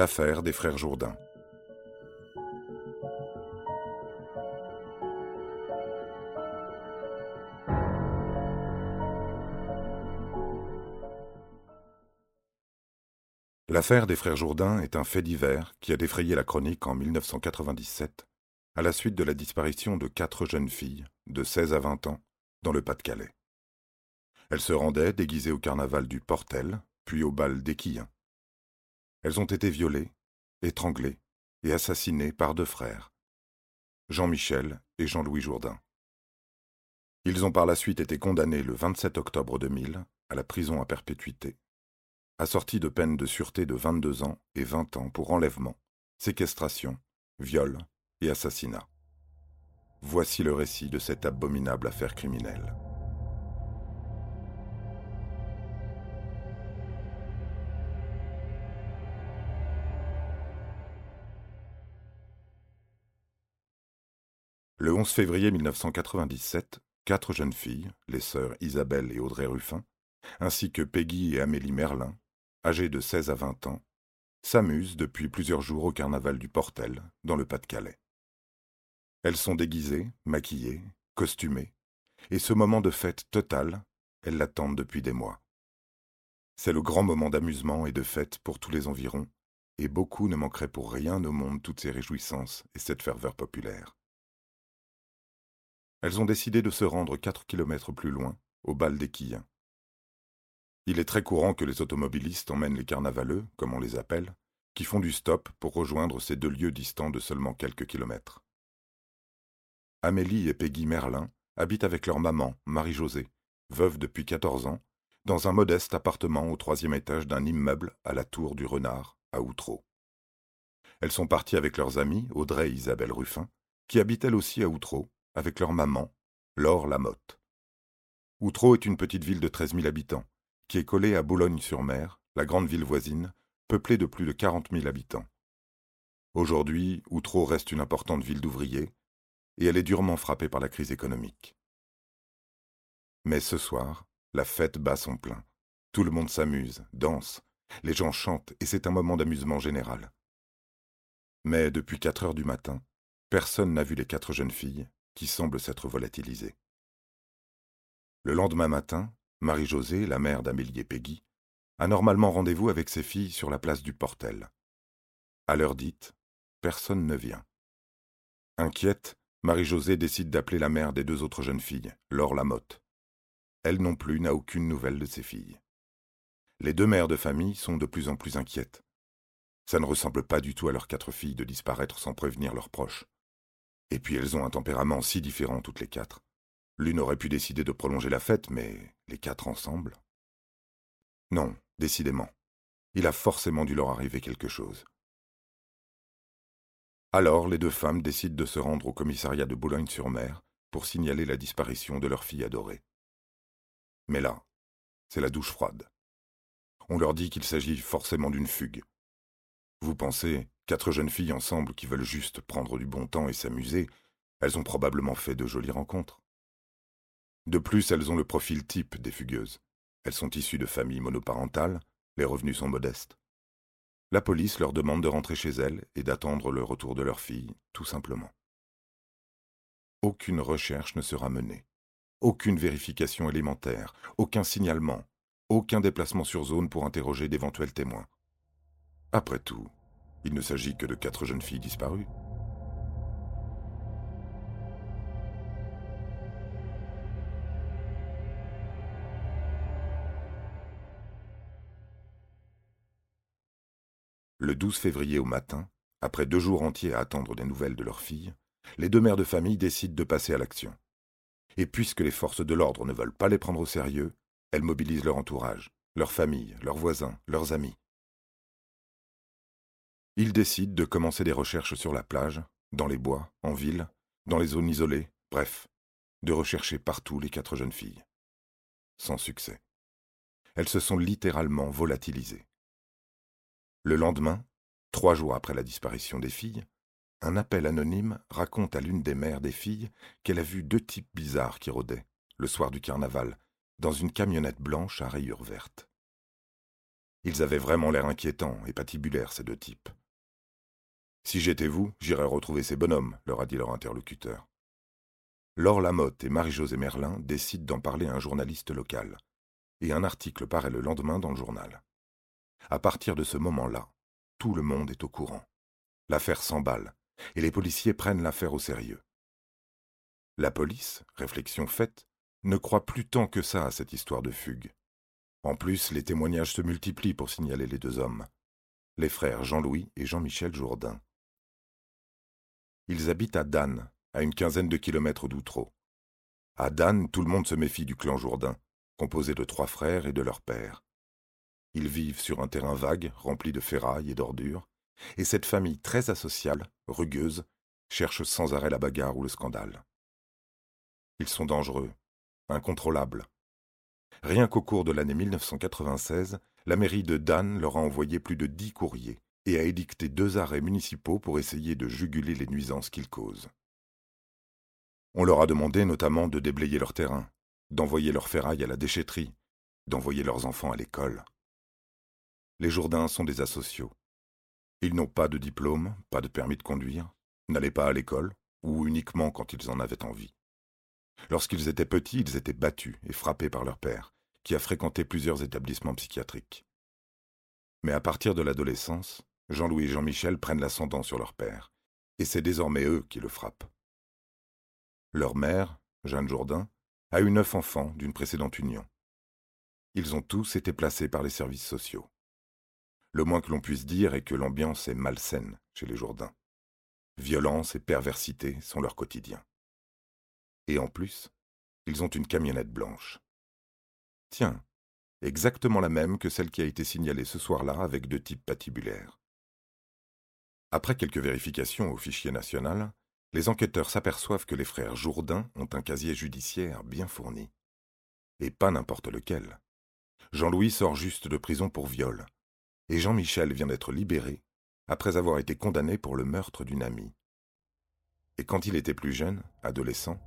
L'affaire des frères Jourdain. L'affaire des frères Jourdain est un fait divers qui a défrayé la chronique en 1997 à la suite de la disparition de quatre jeunes filles de 16 à 20 ans dans le Pas-de-Calais. Elles se rendaient déguisées au carnaval du Portel, puis au bal d'Équillens. Elles ont été violées, étranglées et assassinées par deux frères, Jean-Michel et Jean-Louis Jourdain. Ils ont par la suite été condamnés le 27 octobre 2000 à la prison à perpétuité, assortis de peines de sûreté de 22 ans et 20 ans pour enlèvement, séquestration, viol et assassinat. Voici le récit de cette abominable affaire criminelle. Le 11 février 1997, quatre jeunes filles, les sœurs Isabelle et Audrey Ruffin, ainsi que Peggy et Amélie Merlin, âgées de 16 à 20 ans, s'amusent depuis plusieurs jours au carnaval du Portel, dans le Pas-de-Calais. Elles sont déguisées, maquillées, costumées, et ce moment de fête totale, elles l'attendent depuis des mois. C'est le grand moment d'amusement et de fête pour tous les environs, et beaucoup ne manqueraient pour rien au monde toutes ces réjouissances et cette ferveur populaire. Elles ont décidé de se rendre quatre kilomètres plus loin, au bal des Quillens. Il est très courant que les automobilistes emmènent les carnavaleux, comme on les appelle, qui font du stop pour rejoindre ces deux lieux distants de seulement quelques kilomètres. Amélie et Peggy Merlin habitent avec leur maman, Marie-Josée, veuve depuis 14 ans, dans un modeste appartement au troisième étage d'un immeuble à la tour du Renard, à Outreau. Elles sont parties avec leurs amies, Audrey et Isabelle Ruffin, qui habitent elles aussi à Outreau, avec leur maman, Laure Lamotte. Outreau est une petite ville de 13 000 habitants, qui est collée à Boulogne-sur-Mer, la grande ville voisine, peuplée de plus de 40 000 habitants. Aujourd'hui, Outreau reste une importante ville d'ouvriers, et elle est durement frappée par la crise économique. Mais ce soir, la fête bat son plein. Tout le monde s'amuse, danse, les gens chantent, et c'est un moment d'amusement général. Mais depuis quatre heures du matin, personne n'a vu les quatre jeunes filles, qui semblent s'être volatilisées. Le lendemain matin, Marie-Josée, la mère d'Amélie et Peggy, a normalement rendez-vous avec ses filles sur la place du Portel. À l'heure dite, personne ne vient. Inquiète, Marie-Josée décide d'appeler la mère des deux autres jeunes filles, Laure Lamotte. Elle non plus n'a aucune nouvelle de ses filles. Les deux mères de famille sont de plus en plus inquiètes. Ça ne ressemble pas du tout à leurs quatre filles de disparaître sans prévenir leurs proches. Et puis elles ont un tempérament si différent toutes les quatre. L'une aurait pu décider de prolonger la fête, mais les quatre ensemble Non, décidément. Il a forcément dû leur arriver quelque chose. Alors les deux femmes décident de se rendre au commissariat de Boulogne-sur-Mer pour signaler la disparition de leur fille adorée. Mais là, c'est la douche froide. On leur dit qu'il s'agit forcément d'une fugue. Vous pensez, quatre jeunes filles ensemble qui veulent juste prendre du bon temps et s'amuser, elles ont probablement fait de jolies rencontres. De plus, elles ont le profil type des fugueuses. Elles sont issues de familles monoparentales, les revenus sont modestes. La police leur demande de rentrer chez elles et d'attendre le retour de leur fille, tout simplement. Aucune recherche ne sera menée, aucune vérification élémentaire, aucun signalement, aucun déplacement sur zone pour interroger d'éventuels témoins. Après tout, il ne s'agit que de quatre jeunes filles disparues. Le 12 février au matin, après deux jours entiers à attendre des nouvelles de leur fille, les deux mères de famille décident de passer à l'action. Et puisque les forces de l'ordre ne veulent pas les prendre au sérieux, elles mobilisent leur entourage, leur famille, leurs voisins, leurs amis. Ils décident de commencer des recherches sur la plage, dans les bois, en ville, dans les zones isolées, bref, de rechercher partout les quatre jeunes filles. Sans succès. Elles se sont littéralement volatilisées. Le lendemain, trois jours après la disparition des filles, un appel anonyme raconte à l'une des mères des filles qu'elle a vu deux types bizarres qui rôdaient, le soir du carnaval, dans une camionnette blanche à rayures vertes. Ils avaient vraiment l'air inquiétants et patibulaires, ces deux types. Si j'étais vous, j'irais retrouver ces bonhommes, leur a dit leur interlocuteur. Laure Lamotte et Marie-Josée Merlin décident d'en parler à un journaliste local, et un article paraît le lendemain dans le journal. À partir de ce moment-là, tout le monde est au courant. L'affaire s'emballe, et les policiers prennent l'affaire au sérieux. La police, réflexion faite, ne croit plus tant que ça à cette histoire de fugue. En plus, les témoignages se multiplient pour signaler les deux hommes, les frères Jean-Louis et Jean-Michel Jourdain. Ils habitent à Dan, à une quinzaine de kilomètres d'Outreau. À Dan, tout le monde se méfie du clan Jourdain, composé de trois frères et de leur père. Ils vivent sur un terrain vague, rempli de ferrailles et d'ordures, et cette famille très asociale, rugueuse, cherche sans arrêt la bagarre ou le scandale. Ils sont dangereux, incontrôlables. Rien qu'au cours de l'année 1996, la mairie de Dan leur a envoyé plus de dix courriers et a édicté deux arrêts municipaux pour essayer de juguler les nuisances qu'ils causent. On leur a demandé notamment de déblayer leur terrain, d'envoyer leurs ferrailles à la déchetterie, d'envoyer leurs enfants à l'école. Les Jourdains sont des asociaux. Ils n'ont pas de diplôme, pas de permis de conduire, n'allaient pas à l'école, ou uniquement quand ils en avaient envie. Lorsqu'ils étaient petits, ils étaient battus et frappés par leur père, qui a fréquenté plusieurs établissements psychiatriques. Mais à partir de l'adolescence, Jean-Louis et Jean-Michel prennent l'ascendant sur leur père, et c'est désormais eux qui le frappent. Leur mère, Jeanne Jourdain, a eu neuf enfants d'une précédente union. Ils ont tous été placés par les services sociaux. Le moins que l'on puisse dire est que l'ambiance est malsaine chez les Jourdains. Violence et perversité sont leur quotidien. Et en plus, ils ont une camionnette blanche. Tiens, exactement la même que celle qui a été signalée ce soir-là avec deux types patibulaires. Après quelques vérifications au fichier national, les enquêteurs s'aperçoivent que les frères Jourdain ont un casier judiciaire bien fourni. Et pas n'importe lequel. Jean-Louis sort juste de prison pour viol, et Jean-Michel vient d'être libéré après avoir été condamné pour le meurtre d'une amie. Et quand il était plus jeune, adolescent,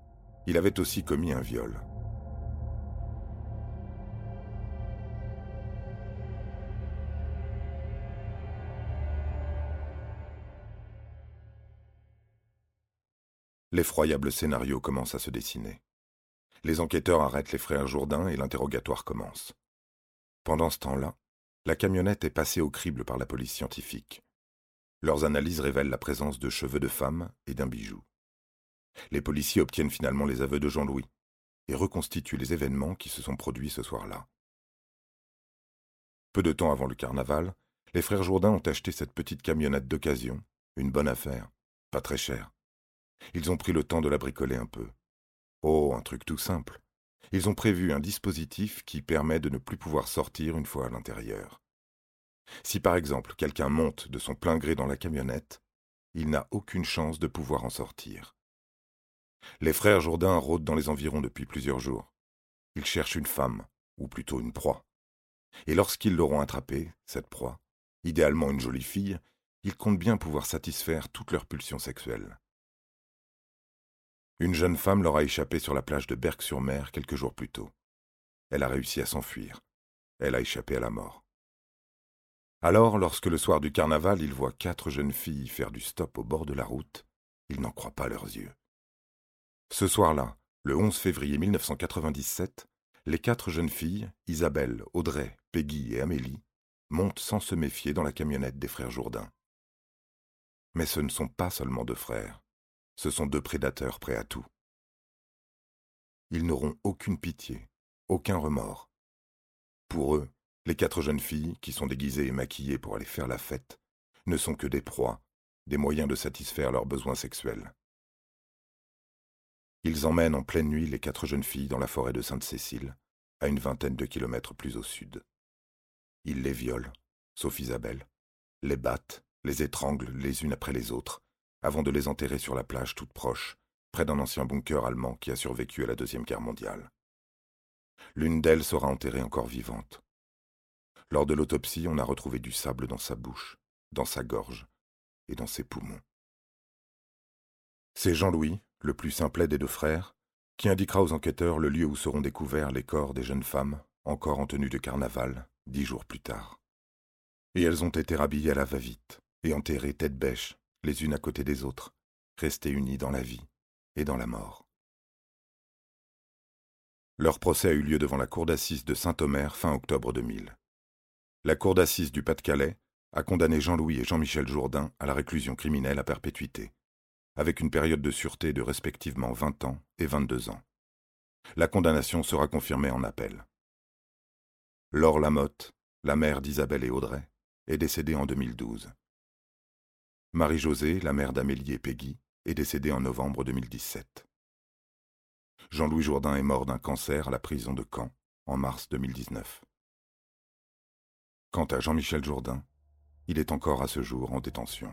il avait aussi commis un viol. L'effroyable scénario commence à se dessiner. Les enquêteurs arrêtent les frères Jourdain et l'interrogatoire commence. Pendant ce temps-là, la camionnette est passée au crible par la police scientifique. Leurs analyses révèlent la présence de cheveux de femme et d'un bijou. Les policiers obtiennent finalement les aveux de Jean-Louis et reconstituent les événements qui se sont produits ce soir-là. Peu de temps avant le carnaval, les frères Jourdain ont acheté cette petite camionnette d'occasion, une bonne affaire, pas très chère. Ils ont pris le temps de la bricoler un peu. Oh, un truc tout simple. Ils ont prévu un dispositif qui permet de ne plus pouvoir sortir une fois à l'intérieur. Si par exemple quelqu'un monte de son plein gré dans la camionnette, il n'a aucune chance de pouvoir en sortir. Les frères Jourdain rôdent dans les environs depuis plusieurs jours. Ils cherchent une femme, ou plutôt une proie. Et lorsqu'ils l'auront attrapée, cette proie, idéalement une jolie fille, ils comptent bien pouvoir satisfaire toutes leurs pulsions sexuelles. Une jeune femme leur a échappé sur la plage de Berck-sur-Mer quelques jours plus tôt. Elle a réussi à s'enfuir. Elle a échappé à la mort. Alors, lorsque le soir du carnaval, ils voient quatre jeunes filles faire du stop au bord de la route, ils n'en croient pas leurs yeux. Ce soir-là, le 11 février 1997, les quatre jeunes filles, Isabelle, Audrey, Peggy et Amélie, montent sans se méfier dans la camionnette des frères Jourdain. Mais ce ne sont pas seulement deux frères, ce sont deux prédateurs prêts à tout. Ils n'auront aucune pitié, aucun remords. Pour eux, les quatre jeunes filles, qui sont déguisées et maquillées pour aller faire la fête, ne sont que des proies, des moyens de satisfaire leurs besoins sexuels. Ils emmènent en pleine nuit les quatre jeunes filles dans la forêt de Sainte-Cécile, à une vingtaine de kilomètres plus au sud. Ils les violent, sauf Isabelle, les battent, les étranglent les unes après les autres, avant de les enterrer sur la plage toute proche, près d'un ancien bunker allemand qui a survécu à la Deuxième Guerre mondiale. L'une d'elles sera enterrée encore vivante. Lors de l'autopsie, on a retrouvé du sable dans sa bouche, dans sa gorge et dans ses poumons. C'est Jean-Louis, le plus simplet des deux frères, qui indiquera aux enquêteurs le lieu où seront découverts les corps des jeunes femmes, encore en tenue de carnaval, dix jours plus tard. Et elles ont été rhabillées à la va-vite et enterrées tête bêche, les unes à côté des autres, restées unies dans la vie et dans la mort. Leur procès a eu lieu devant la cour d'assises de Saint-Omer fin octobre 2000. La cour d'assises du Pas-de-Calais a condamné Jean-Louis et Jean-Michel Jourdain à la réclusion criminelle à perpétuité, avec une période de sûreté de respectivement 20 ans et 22 ans. La condamnation sera confirmée en appel. Laure Lamotte, la mère d'Isabelle et Audrey, est décédée en 2012. Marie-Josée, la mère d'Amélie et Peggy, est décédée en novembre 2017. Jean-Louis Jourdain est mort d'un cancer à la prison de Caen en mars 2019. Quant à Jean-Michel Jourdain, il est encore à ce jour en détention.